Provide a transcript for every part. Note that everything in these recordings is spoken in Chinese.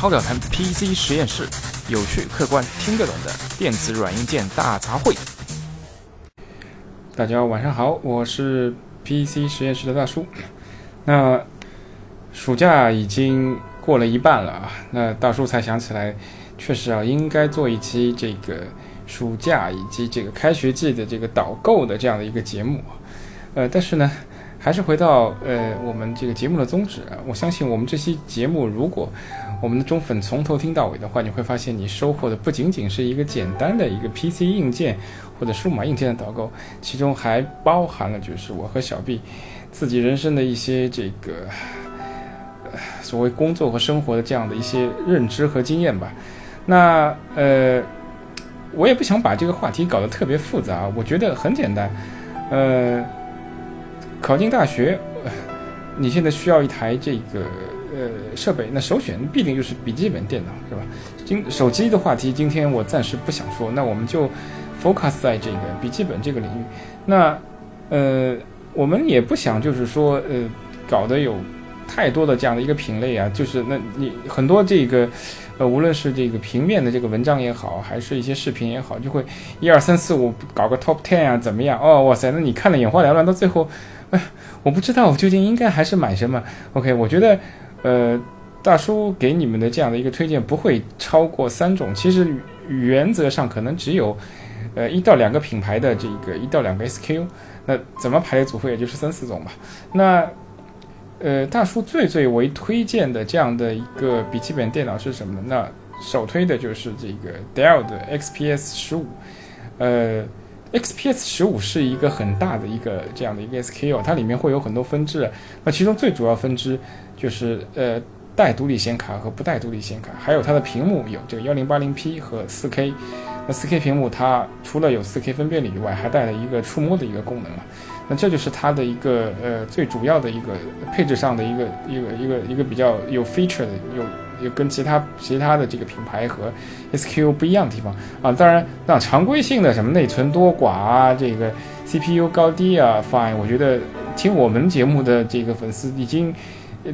超表谈 PC 实验室，有趣、客观、听得懂的电子软硬件大杂烩。大家晚上好，我是 PC 实验室的大叔。那暑假已经过了一半了啊，那大叔才想起来，确实啊，应该做一期这个暑假以及这个开学季的这个导购的这样的一个节目。呃，但是呢。还是回到呃我们这个节目的宗旨，我相信我们这期节目，如果我们的忠粉从头听到尾的话，你会发现你收获的不仅仅是一个简单的一个 PC 硬件或者数码硬件的导购，其中还包含了就是我和小 B 自己人生的一些这个所谓工作和生活的这样的一些认知和经验吧。那呃，我也不想把这个话题搞得特别复杂，我觉得很简单，呃。考进大学，你现在需要一台这个呃设备，那首选必定就是笔记本电脑，是吧？今手机的话题，今天我暂时不想说，那我们就 focus 在这个笔记本这个领域。那呃，我们也不想就是说呃搞得有太多的这样的一个品类啊，就是那你很多这个呃无论是这个平面的这个文章也好，还是一些视频也好，就会一二三四五搞个 top ten 啊，怎么样？哦，哇塞，那你看的眼花缭乱，到最后。哎，我不知道我究竟应该还是买什么。OK，我觉得，呃，大叔给你们的这样的一个推荐不会超过三种。其实原则上可能只有，呃，一到两个品牌的这个一到两个 SKU。那怎么排列组合，也就是三四种吧。那，呃，大叔最最为推荐的这样的一个笔记本电脑是什么呢？那首推的就是这个 Dell 的 XPS 十五，呃。XPS 十五是一个很大的一个这样的一个 SKU，它里面会有很多分支，那其中最主要分支就是呃带独立显卡和不带独立显卡，还有它的屏幕有这个幺零八零 P 和四 K，那四 K 屏幕它除了有四 K 分辨率以外，还带了一个触摸的一个功能啊，那这就是它的一个呃最主要的一个配置上的一个一个一个一个比较有 feature 的有。有跟其他其他的这个品牌和 SKU 不一样的地方啊，当然那常规性的什么内存多寡啊，这个 CPU 高低啊，fine。我觉得听我们节目的这个粉丝已经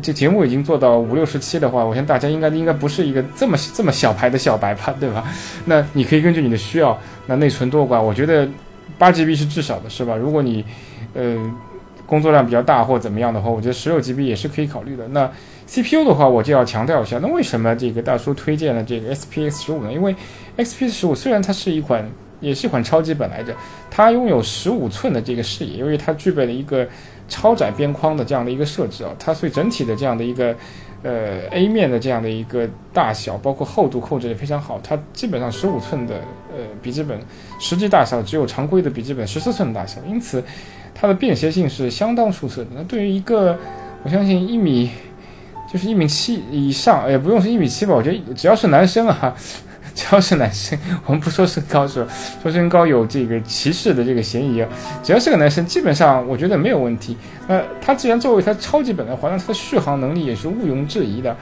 这节目已经做到五六十期的话，我想大家应该应该不是一个这么这么小牌的小白吧，对吧？那你可以根据你的需要，那内存多寡，我觉得八 GB 是至少的，是吧？如果你呃工作量比较大或怎么样的话，我觉得十六 GB 也是可以考虑的。那 CPU 的话，我就要强调一下，那为什么这个大叔推荐了这个 S P S 十五呢？因为 XPS 十五虽然它是一款，也是一款超级本来着，它拥有十五寸的这个视野，由于它具备了一个超窄边框的这样的一个设置啊，它所以整体的这样的一个呃 A 面的这样的一个大小，包括厚度控制也非常好，它基本上十五寸的呃笔记本实际大小只有常规的笔记本十四寸的大小，因此它的便携性是相当出色的。那对于一个我相信一米。就是一米七以上，也不用是一米七吧，我觉得只要是男生啊，只要是男生，我们不说身高，说说身高有这个歧视的这个嫌疑啊。只要是个男生，基本上我觉得没有问题。那它既然作为它超级本的话，那它的续航能力也是毋庸置疑的。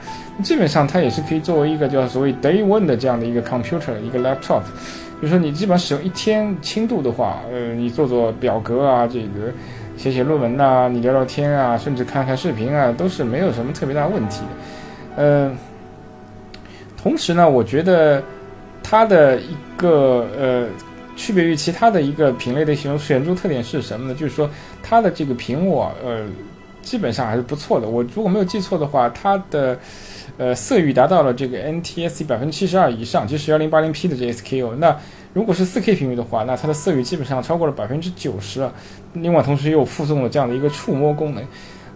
基本上它也是可以作为一个叫所谓 day one 的这样的一个 computer 一个 laptop。比如说你基本上使用一天轻度的话，呃，你做做表格啊，这个。写写论文呐，你聊聊天啊，甚至看看视频啊，都是没有什么特别大问题的。嗯，同时呢，我觉得它的一个呃区别于其他的一个品类的显显著特点是什么呢？就是说它的这个屏幕啊，呃，基本上还是不错的。我如果没有记错的话，它的呃色域达到了这个 NTSC 百分之七十二以上，就是幺零八零 P 的这 SKU。那如果是 4K 屏幕的话，那它的色域基本上超过了百分之九十啊。另外，同时又附送了这样的一个触摸功能，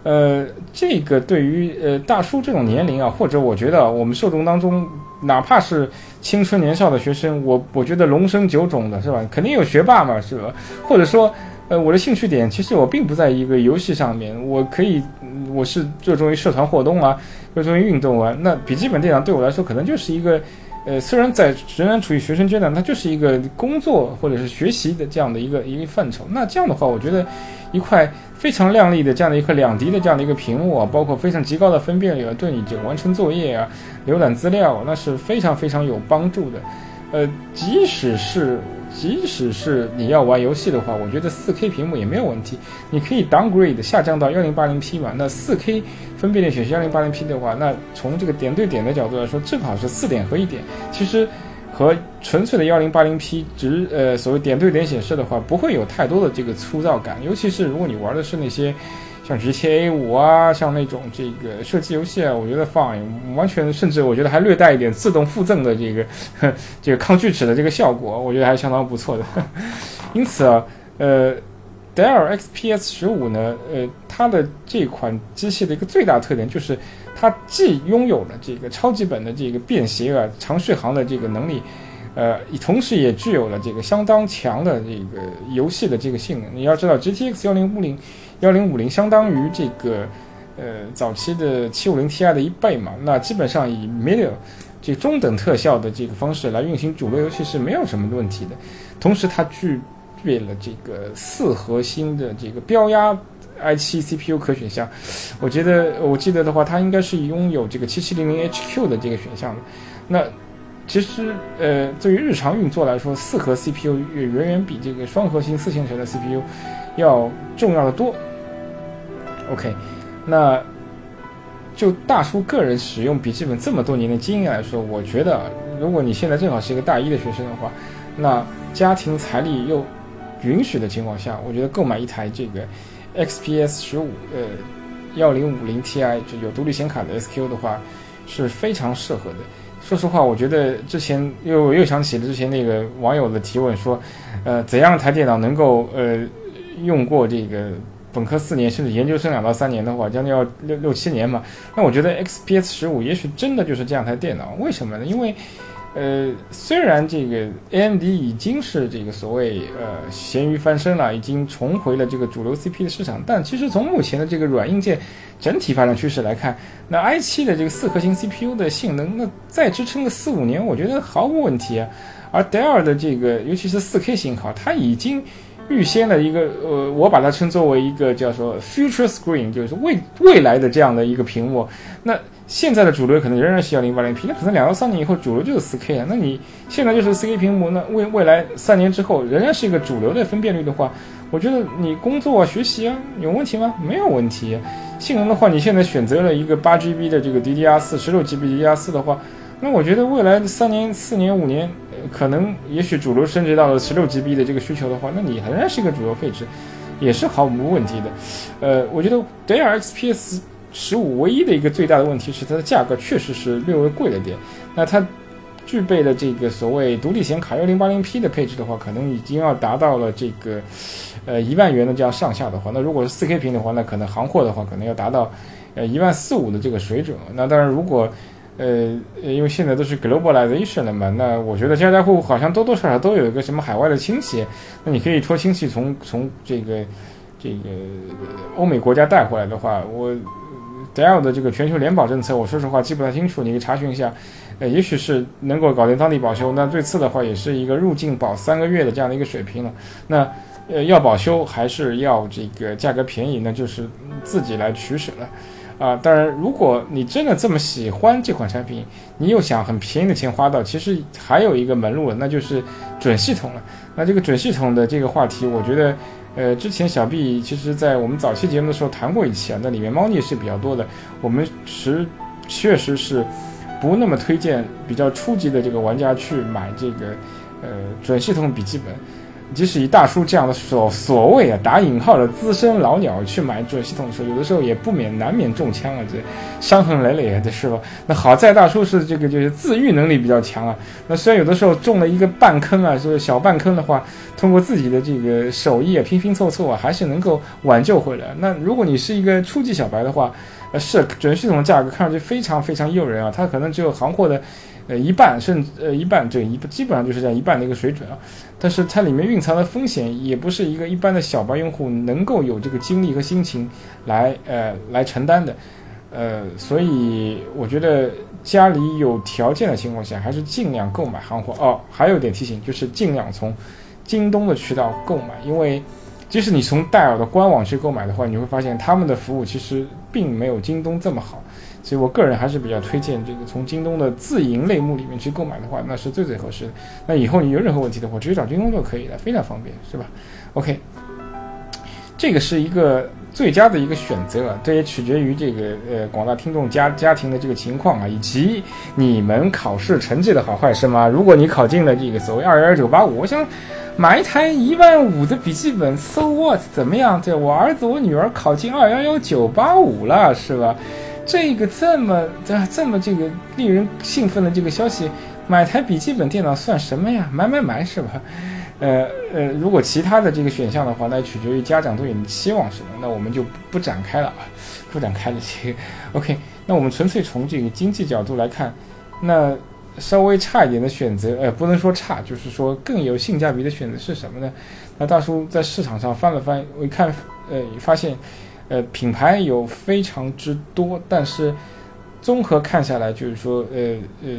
呃，这个对于呃大叔这种年龄啊，或者我觉得我们受众当中，哪怕是青春年少的学生，我我觉得龙生九种的是吧？肯定有学霸嘛，是吧？或者说，呃，我的兴趣点其实我并不在一个游戏上面，我可以，我是热衷于社团活动啊，热衷于运动啊。那笔记本电脑对我来说，可能就是一个。呃，虽然在仍然处于学生阶段，它就是一个工作或者是学习的这样的一个一个范畴。那这样的话，我觉得一块非常亮丽的这样的一块两 D 的这样的一个屏幕啊，包括非常极高的分辨率啊，对你这个完成作业啊、浏览资料，那是非常非常有帮助的。呃，即使是即使是你要玩游戏的话，我觉得 4K 屏幕也没有问题。你可以 downgrade 下降到 1080P 嘛？那 4K 分辨率显示 1080P 的话，那从这个点对点的角度来说，正好是四点和一点。其实和纯粹的 1080P 直呃所谓点对点显示的话，不会有太多的这个粗糙感。尤其是如果你玩的是那些。像 GTA 五啊，像那种这个射击游戏啊，我觉得放完全甚至我觉得还略带一点自动附赠的这个 这个抗锯齿的这个效果，我觉得还相当不错的。因此啊，呃，Dell XPS 十五呢，呃，它的这款机器的一个最大特点就是它既拥有了这个超级本的这个便携啊、长续航的这个能力，呃，同时也具有了这个相当强的这个游戏的这个性能。你要知道，GTX 幺零五零。幺零五零相当于这个，呃，早期的七五零 Ti 的一倍嘛。那基本上以 middle 这中等特效的这个方式来运行主流游戏是没有什么问题的。同时，它具备了这个四核心的这个标压 i7 CPU 可选项。我觉得，我记得的话，它应该是拥有这个七七零零 HQ 的这个选项的。那其实，呃，对于日常运作来说，四核 CPU 远远比这个双核心四线程的 CPU 要重要的多。OK，那就大叔个人使用笔记本这么多年的经验来说，我觉得如果你现在正好是一个大一的学生的话，那家庭财力又允许的情况下，我觉得购买一台这个 XPS 十五呃幺零五零 Ti 就有独立显卡的 SQ 的话是非常适合的。说实话，我觉得之前又又想起了之前那个网友的提问说，呃，怎样台电脑能够呃用过这个？本科四年，甚至研究生两到三年的话，将近要六六七年嘛。那我觉得 XPS 十五也许真的就是这样台电脑。为什么呢？因为，呃，虽然这个 AMD 已经是这个所谓呃咸鱼翻身了，已经重回了这个主流 CPU 的市场，但其实从目前的这个软硬件整体发展趋势来看，那 i7 的这个四核心 CPU 的性能，那再支撑个四五年，我觉得毫无问题啊。而戴尔的这个，尤其是 4K 型号，它已经。预先的一个呃，我把它称作为一个叫做 future screen，就是未未来的这样的一个屏幕。那现在的主流可能仍然是幺零八零 P，那可能两到三年以后主流就是四 K 啊。那你现在就是四 K 屏幕，那未未来三年之后仍然是一个主流的分辨率的话，我觉得你工作啊、学习啊有问题吗？没有问题。性能的话，你现在选择了一个八 GB 的这个 DDR 四、十六 GB DDR 四的话，那我觉得未来三年、四年、五年。可能也许主流升级到了十六 GB 的这个需求的话，那你仍然是一个主流配置，也是毫无问题的。呃，我觉得 Dell XPS 十五唯一的一个最大的问题是它的价格确实是略微贵了点。那它具备的这个所谓独立显卡幺零八零 P 的配置的话，可能已经要达到了这个呃一万元的这样上下的话，那如果是四 K 屏的话，那可能行货的话可能要达到呃一万四五的这个水准。那当然如果呃，因为现在都是 globalization 了嘛，那我觉得家家户户好像多多少少都有一个什么海外的亲戚，那你可以托亲戚从从这个这个欧美国家带回来的话，我 Dell 的这个全球联保政策，我说实话记不太清楚，你可以查询一下。呃，也许是能够搞定当地保修，那最次的话也是一个入境保三个月的这样的一个水平了。那呃，要保修还是要这个价格便宜，那就是自己来取舍了。啊，当然，如果你真的这么喜欢这款产品，你又想很便宜的钱花到，其实还有一个门路，那就是准系统了。那这个准系统的这个话题，我觉得，呃，之前小 B 其实在我们早期节目的时候谈过一期啊，那里面猫腻是比较多的。我们实确实是不那么推荐比较初级的这个玩家去买这个呃准系统笔记本。即使以大叔这样的所所谓啊打引号的资深老鸟去买准系统的时候，有的时候也不免难免中枪啊，这伤痕累累啊，这是吧？那好在大叔是这个就是自愈能力比较强啊。那虽然有的时候中了一个半坑啊，就是小半坑的话，通过自己的这个手艺啊拼拼凑凑啊，还是能够挽救回来。那如果你是一个初级小白的话，呃，是准系统的价格看上去非常非常诱人啊，它可能只有行货的。呃，一半甚至呃一半，对一基本上就是这样一半的一个水准啊。但是它里面蕴藏的风险也不是一个一般的小白用户能够有这个精力和心情来呃来承担的。呃，所以我觉得家里有条件的情况下，还是尽量购买行货哦。还有一点提醒，就是尽量从京东的渠道购买，因为即使你从戴尔的官网去购买的话，你会发现他们的服务其实并没有京东这么好。所以我个人还是比较推荐这个从京东的自营类目里面去购买的话，那是最最合适的。那以后你有任何问题的话，直接找京东就可以了，非常方便，是吧？OK，这个是一个最佳的一个选择，这也取决于这个呃广大听众家家庭的这个情况啊，以及你们考试成绩的好坏，是吗？如果你考进了这个所谓二幺幺九八五，我想。买一台一万五的笔记本，so what？怎么样？对我儿子我女儿考进二幺幺九八五了，是吧？这个这么这这么这个令人兴奋的这个消息，买台笔记本电脑算什么呀？买买买，是吧？呃呃，如果其他的这个选项的话，那取决于家长对你的期望什么，那我们就不展开了啊，不展开了这个。OK，那我们纯粹从这个经济角度来看，那。稍微差一点的选择，呃，不能说差，就是说更有性价比的选择是什么呢？那大叔在市场上翻了翻，我一看，呃，发现，呃，品牌有非常之多，但是综合看下来，就是说，呃呃，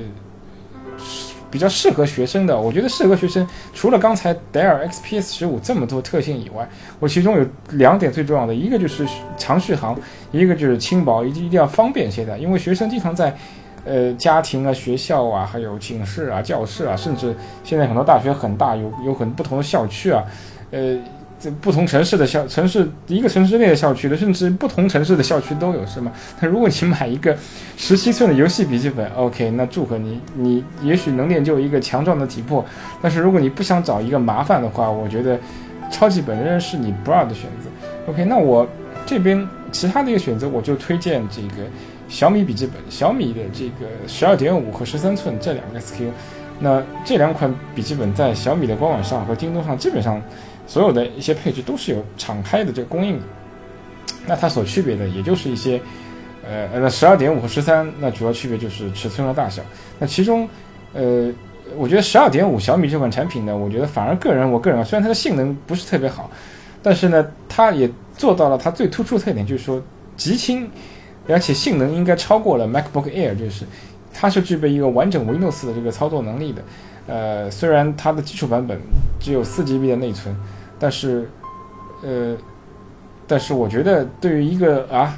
比较适合学生的，我觉得适合学生，除了刚才戴尔 XPS 十五这么多特性以外，我其中有两点最重要的，一个就是长续航，一个就是轻薄，一定一定要方便携带，因为学生经常在。呃，家庭啊，学校啊，还有寝室啊，教室啊，甚至现在很多大学很大，有有很不同的校区啊，呃，这不同城市的校城市一个城市内的校区的，甚至不同城市的校区都有，是吗？那如果你买一个十七寸的游戏笔记本，OK，那祝贺你，你也许能练就一个强壮的体魄，但是如果你不想找一个麻烦的话，我觉得超级本仍然是你不二的选择。OK，那我这边其他的一个选择，我就推荐这个。小米笔记本，小米的这个十二点五和十三寸这两个 SKU，那这两款笔记本在小米的官网上和京东上基本上所有的一些配置都是有敞开的这个供应的。那它所区别的也就是一些，呃，那十二点五和十三，那主要区别就是尺寸和大小。那其中，呃，我觉得十二点五小米这款产品呢，我觉得反而个人，我个人啊，虽然它的性能不是特别好，但是呢，它也做到了它最突出的特点，就是说极轻。而且性能应该超过了 MacBook Air，就是它是具备一个完整 Windows 的这个操作能力的。呃，虽然它的基础版本只有四 GB 的内存，但是，呃，但是我觉得对于一个啊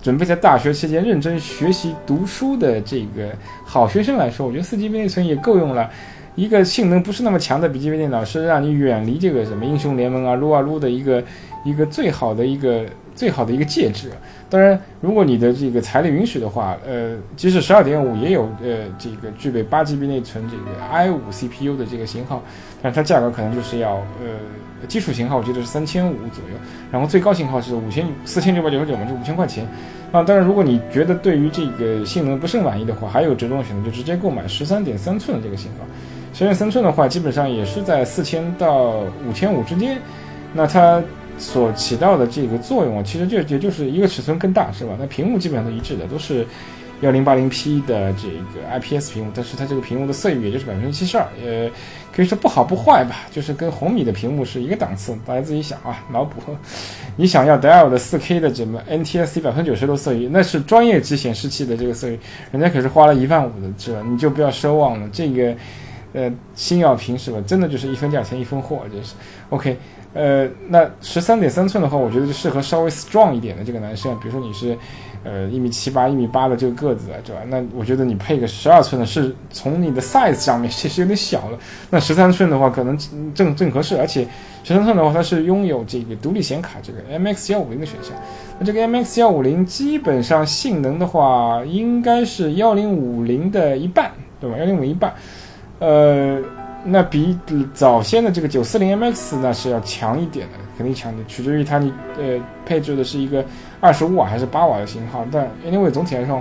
准备在大学期间认真学习读书的这个好学生来说，我觉得四 GB 内存也够用了。一个性能不是那么强的笔记本电脑，是让你远离这个什么英雄联盟啊、撸啊撸的一个一个最好的一个最好的一个介质。当然，如果你的这个财力允许的话，呃，即使十二点五也有呃这个具备八 GB 内存这个 i 五 CPU 的这个型号，但它价格可能就是要呃基础型号我记得是三千五左右，然后最高型号是五千四千九百九十九嘛，就五千块钱啊。当然，如果你觉得对于这个性能不甚满意的话，还有折中的选择，就直接购买十三点三寸的这个型号。十三点三寸的话，基本上也是在四千到五千五之间，那它。所起到的这个作用啊，其实就也就是一个尺寸更大，是吧？那屏幕基本上都一致的，都是幺零八零 P 的这个 IPS 屏幕，但是它这个屏幕的色域也就是百分之七十二，呃，可以说不好不坏吧，就是跟红米的屏幕是一个档次。大家自己想啊，脑补。你想要戴尔的四 K 的什么 NTSC 百分之九十的色域，那是专业级显示器的这个色域，人家可是花了一万五的，是吧？你就不要奢望了。这个呃，星耀屏是吧？真的就是一分价钱一分货，这是 OK。呃，那十三点三寸的话，我觉得就适合稍微 strong 一点的这个男生，比如说你是，呃，一米七八、一米八的这个个子啊，对吧？那我觉得你配个十二寸的，是从你的 size 上面其实有点小了。那十三寸的话，可能正正合适，而且十三寸的话，它是拥有这个独立显卡，这个 MX 幺五零的选项。那这个 MX 幺五零基本上性能的话，应该是幺零五零的一半，对吧？幺零五一半，呃。那比早先的这个九四零 MX 那是要强一点的，肯定强的，取决于它你呃配置的是一个二十五瓦还是八瓦的型号。但 anyway 总体来说，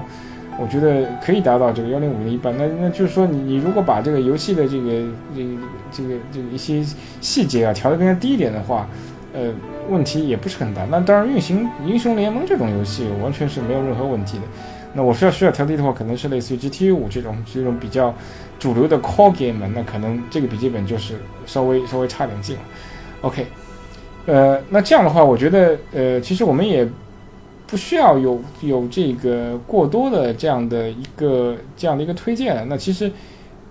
我觉得可以达到这个幺零五零一半。那那就是说你你如果把这个游戏的这个这个这个这个一些细节啊调得更加低一点的话，呃问题也不是很大。那当然运行英雄联盟这种游戏完全是没有任何问题的。那我需要需要调低的话，可能是类似于 GTA 五这种这种比较。主流的 Core Game 那可能这个笔记本就是稍微稍微差点劲了。OK，呃，那这样的话，我觉得呃，其实我们也不需要有有这个过多的这样的一个这样的一个推荐了。那其实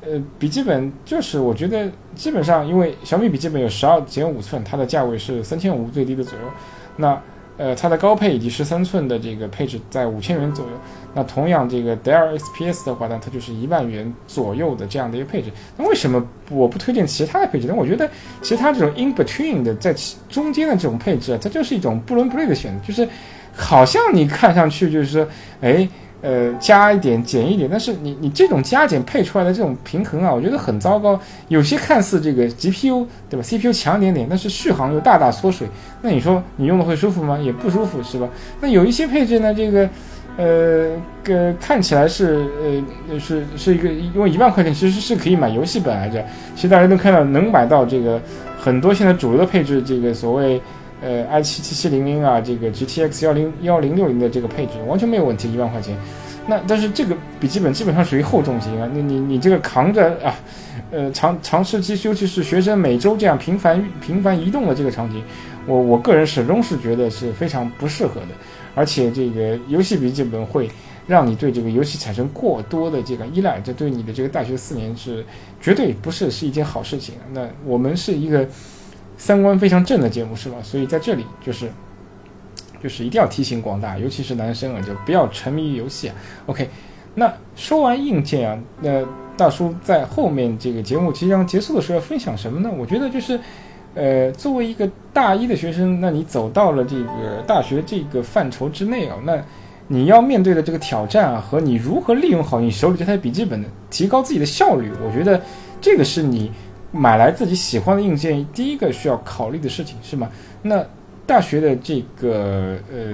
呃，笔记本就是我觉得基本上，因为小米笔记本有十二点五寸，它的价位是三千五最低的左右。那呃，它的高配以及十三寸的这个配置在五千元左右。那同样，这个 Dell XPS 的话呢，它就是一万元左右的这样的一个配置。那为什么我不推荐其他的配置？那我觉得其他这种 in between 的在中间的这种配置啊，它就是一种不伦不类的选择，就是好像你看上去就是说，哎。呃，加一点，减一点，但是你你这种加减配出来的这种平衡啊，我觉得很糟糕。有些看似这个 GPU 对吧，CPU 强点点，但是续航又大大缩水，那你说你用的会舒服吗？也不舒服，是吧？那有一些配置呢，这个呃，个看起来是呃是是一个，因为一万块钱其实是可以买游戏本来着。其实大家都看到能买到这个很多现在主流的配置，这个所谓。呃，i 七七七零零啊，这个 GTX 幺零幺零六零的这个配置完全没有问题，一万块钱。那但是这个笔记本基本上属于厚重型啊，你你你这个扛着啊，呃，长长时期，尤其是学生每周这样频繁频繁移动的这个场景，我我个人始终是觉得是非常不适合的。而且这个游戏笔记本会让你对这个游戏产生过多的这个依赖，这对你的这个大学四年是绝对不是是一件好事情。那我们是一个。三观非常正的节目是吧？所以在这里就是，就是一定要提醒广大，尤其是男生啊，就不要沉迷于游戏啊。OK，那说完硬件啊，那大叔在后面这个节目即将结束的时候要分享什么呢？我觉得就是，呃，作为一个大一的学生，那你走到了这个大学这个范畴之内啊，那你要面对的这个挑战啊，和你如何利用好你手里这台笔记本的，提高自己的效率，我觉得这个是你。买来自己喜欢的硬件，第一个需要考虑的事情是吗？那大学的这个呃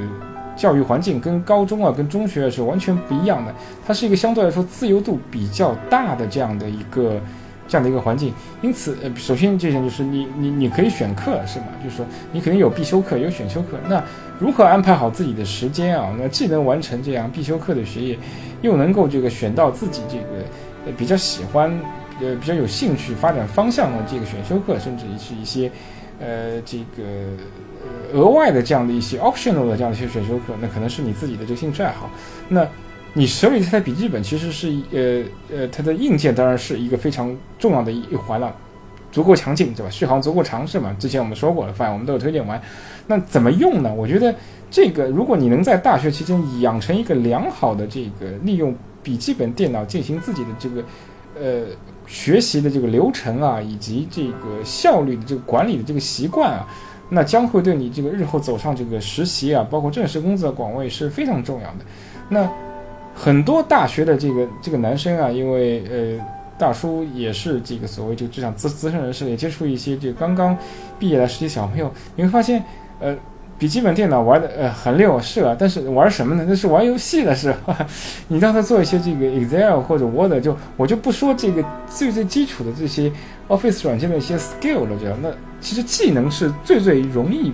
教育环境跟高中啊、跟中学是完全不一样的，它是一个相对来说自由度比较大的这样的一个这样的一个环境。因此，呃，首先这点就是你你你可以选课是吗？就是说你肯定有必修课，有选修课。那如何安排好自己的时间啊？那既能完成这样必修课的学业，又能够这个选到自己这个比较喜欢。呃，比较有兴趣发展方向的这个选修课，甚至是一些，呃，这个额外的这样的一些 optional 的这样的一些选修课，那可能是你自己的这个兴趣爱好。那你手里这台笔记本其实是呃呃，它的硬件当然是一个非常重要的一环了，足够强劲，对吧？续航足够长是吗？之前我们说过了，反正我们都有推荐完。那怎么用呢？我觉得这个，如果你能在大学期间养成一个良好的这个利用笔记本电脑进行自己的这个，呃。学习的这个流程啊，以及这个效率的这个管理的这个习惯啊，那将会对你这个日后走上这个实习啊，包括正式工作的岗位是非常重要的。那很多大学的这个这个男生啊，因为呃大叔也是这个所谓这个职场资资深人士，也接触一些这个刚刚毕业的实习小朋友，你会发现呃。笔记本电脑玩的呃很溜是啊，但是玩什么呢？那是玩游戏的是吧？你让他做一些这个 Excel 或者 Word，就我就不说这个最最基础的这些 Office 软件的一些 skill 了，这那其实技能是最最容易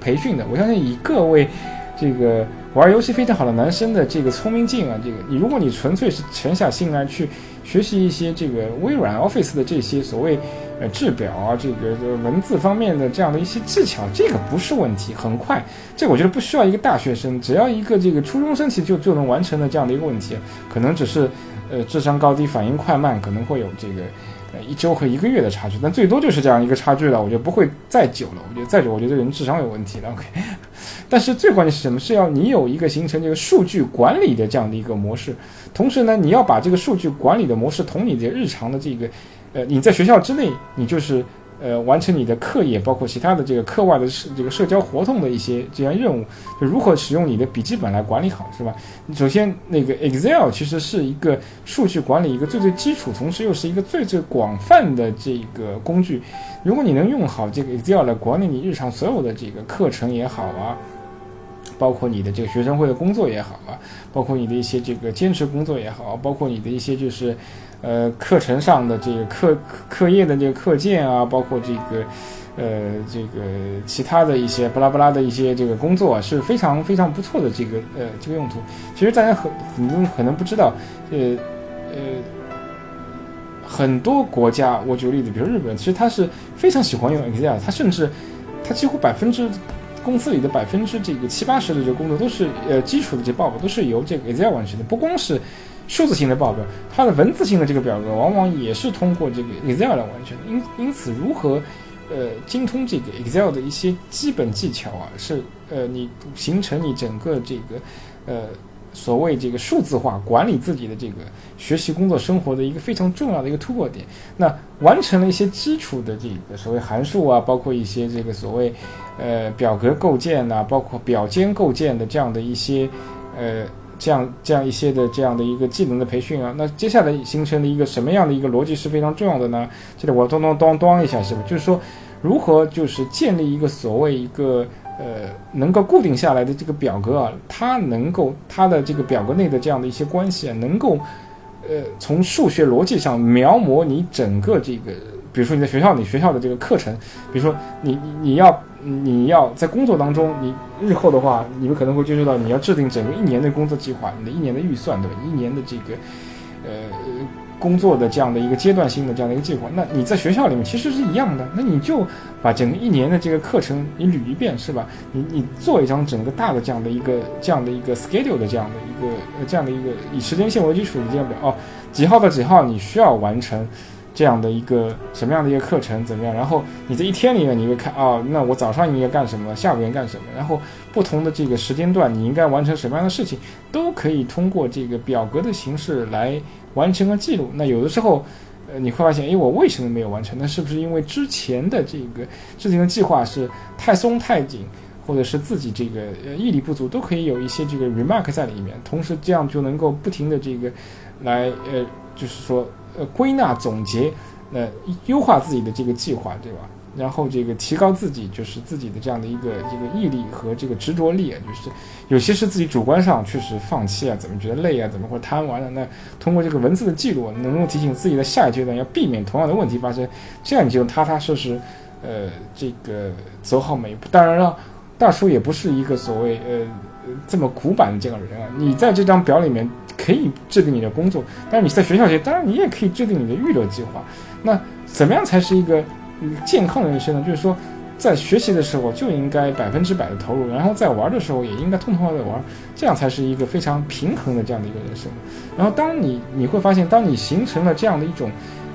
培训的。我相信以各位这个玩游戏非常好的男生的这个聪明劲啊，这个你如果你纯粹是沉下心来去学习一些这个微软 Office 的这些所谓。呃，制表啊，这个文字方面的这样的一些技巧，这个不是问题，很快，这我觉得不需要一个大学生，只要一个这个初中生其实就就能完成的这样的一个问题，可能只是，呃，智商高低、反应快慢可能会有这个，呃，一周和一个月的差距，但最多就是这样一个差距了，我觉得不会再久了，我觉得再久，我觉得这人智商有问题了，OK。但是最关键是什么？是要你有一个形成这个数据管理的这样的一个模式，同时呢，你要把这个数据管理的模式同你的日常的这个。呃，你在学校之内，你就是呃完成你的课业，包括其他的这个课外的社这个社交活动的一些这样任务，就如何使用你的笔记本来管理好，是吧？首先，那个 Excel 其实是一个数据管理一个最最基础，同时又是一个最最广泛的这个工具。如果你能用好这个 Excel 来管理你日常所有的这个课程也好啊，包括你的这个学生会的工作也好啊，包括你的一些这个兼职工作也好，包括你的一些就是。呃，课程上的这个课课业的这个课件啊，包括这个，呃，这个其他的一些巴拉巴拉的一些这个工作啊，是非常非常不错的这个呃这个用途。其实大家很很多可能不知道，呃呃，很多国家，我举个例子，比如日本，其实他是非常喜欢用 Excel，他甚至他几乎百分之公司里的百分之这个七八十的这个工作都是呃基础的这报表都是由这个 Excel 完成的，不光是。数字型的报表，它的文字性的这个表格往往也是通过这个 Excel 来完成的。因因此，如何呃精通这个 Excel 的一些基本技巧啊，是呃，你形成你整个这个呃所谓这个数字化管理自己的这个学习、工作、生活的一个非常重要的一个突破点。那完成了一些基础的这个所谓函数啊，包括一些这个所谓呃表格构建呐，包括表间构建的这样的一些呃。这样这样一些的这样的一个技能的培训啊，那接下来形成的一个什么样的一个逻辑是非常重要的呢？这里我咚咚咚咚一下，是不？就是说，如何就是建立一个所谓一个呃能够固定下来的这个表格啊，它能够它的这个表格内的这样的一些关系啊，能够呃从数学逻辑上描摹你整个这个。比如说你在学校里学校的这个课程，比如说你你你要你要在工作当中，你日后的话，你们可能会接触到你要制定整个一年的工作计划，你的一年的预算，对吧？一年的这个呃工作的这样的一个阶段性的这样的一个计划，那你在学校里面其实是一样的，那你就把整个一年的这个课程你捋一遍，是吧？你你做一张整个大的这样的一个这样的一个 schedule 的这样的一个呃这样的一个以时间线为基础的这样表哦，几号到几号你需要完成。这样的一个什么样的一个课程怎么样？然后你这一天里面你会看哦，那我早上应该干什么，下午应该干什么？然后不同的这个时间段你应该完成什么样的事情，都可以通过这个表格的形式来完成和记录。那有的时候，呃，你会发现，诶，我为什么没有完成？那是不是因为之前的这个制定的计划是太松太紧，或者是自己这个呃毅力不足？都可以有一些这个 remark 在里面，同时这样就能够不停的这个来呃，就是说。呃，归纳总结，呃，优化自己的这个计划，对吧？然后这个提高自己，就是自己的这样的一个这个毅力和这个执着力啊，就是有些是自己主观上确实放弃啊，怎么觉得累啊，怎么会贪玩了？那通过这个文字的记录，能够提醒自己的下一阶段要避免同样的问题发生，这样你就踏踏实实，呃，这个走好每一步。当然了，大叔也不是一个所谓呃这么古板的这个人啊，你在这张表里面。可以制定你的工作，但是你在学校学，当然你也可以制定你的娱乐计划。那怎么样才是一个健康的人生呢？就是说，在学习的时候就应该百分之百的投入，然后在玩的时候也应该痛痛快快的玩，这样才是一个非常平衡的这样的一个人生。然后，当你你会发现，当你形成了这样的一种，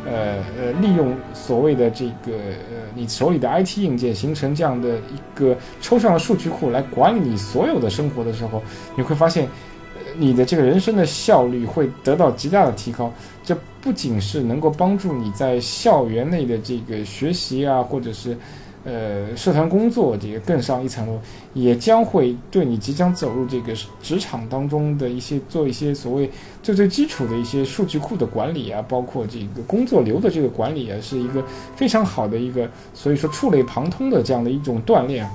呃呃，利用所谓的这个呃你手里的 IT 硬件，形成这样的一个抽象的数据库来管理你所有的生活的时候，你会发现。你的这个人生的效率会得到极大的提高，这不仅是能够帮助你在校园内的这个学习啊，或者是，呃，社团工作这个更上一层楼，也将会对你即将走入这个职场当中的一些做一些所谓最最基础的一些数据库的管理啊，包括这个工作流的这个管理啊，是一个非常好的一个，所以说触类旁通的这样的一种锻炼。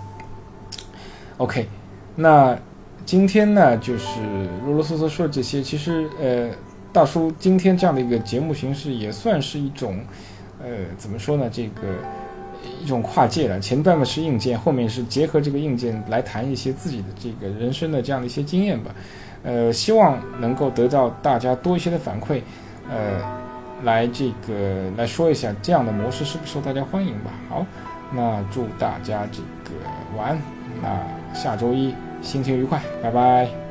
OK，那。今天呢，就是啰啰嗦嗦说这些。其实，呃，大叔今天这样的一个节目形式也算是一种，呃，怎么说呢？这个一种跨界了。前段呢是硬件，后面是结合这个硬件来谈一些自己的这个人生的这样的一些经验吧。呃，希望能够得到大家多一些的反馈，呃，来这个来说一下这样的模式是不是受大家欢迎吧。好，那祝大家这个晚安。那下周一。心情愉快，拜拜。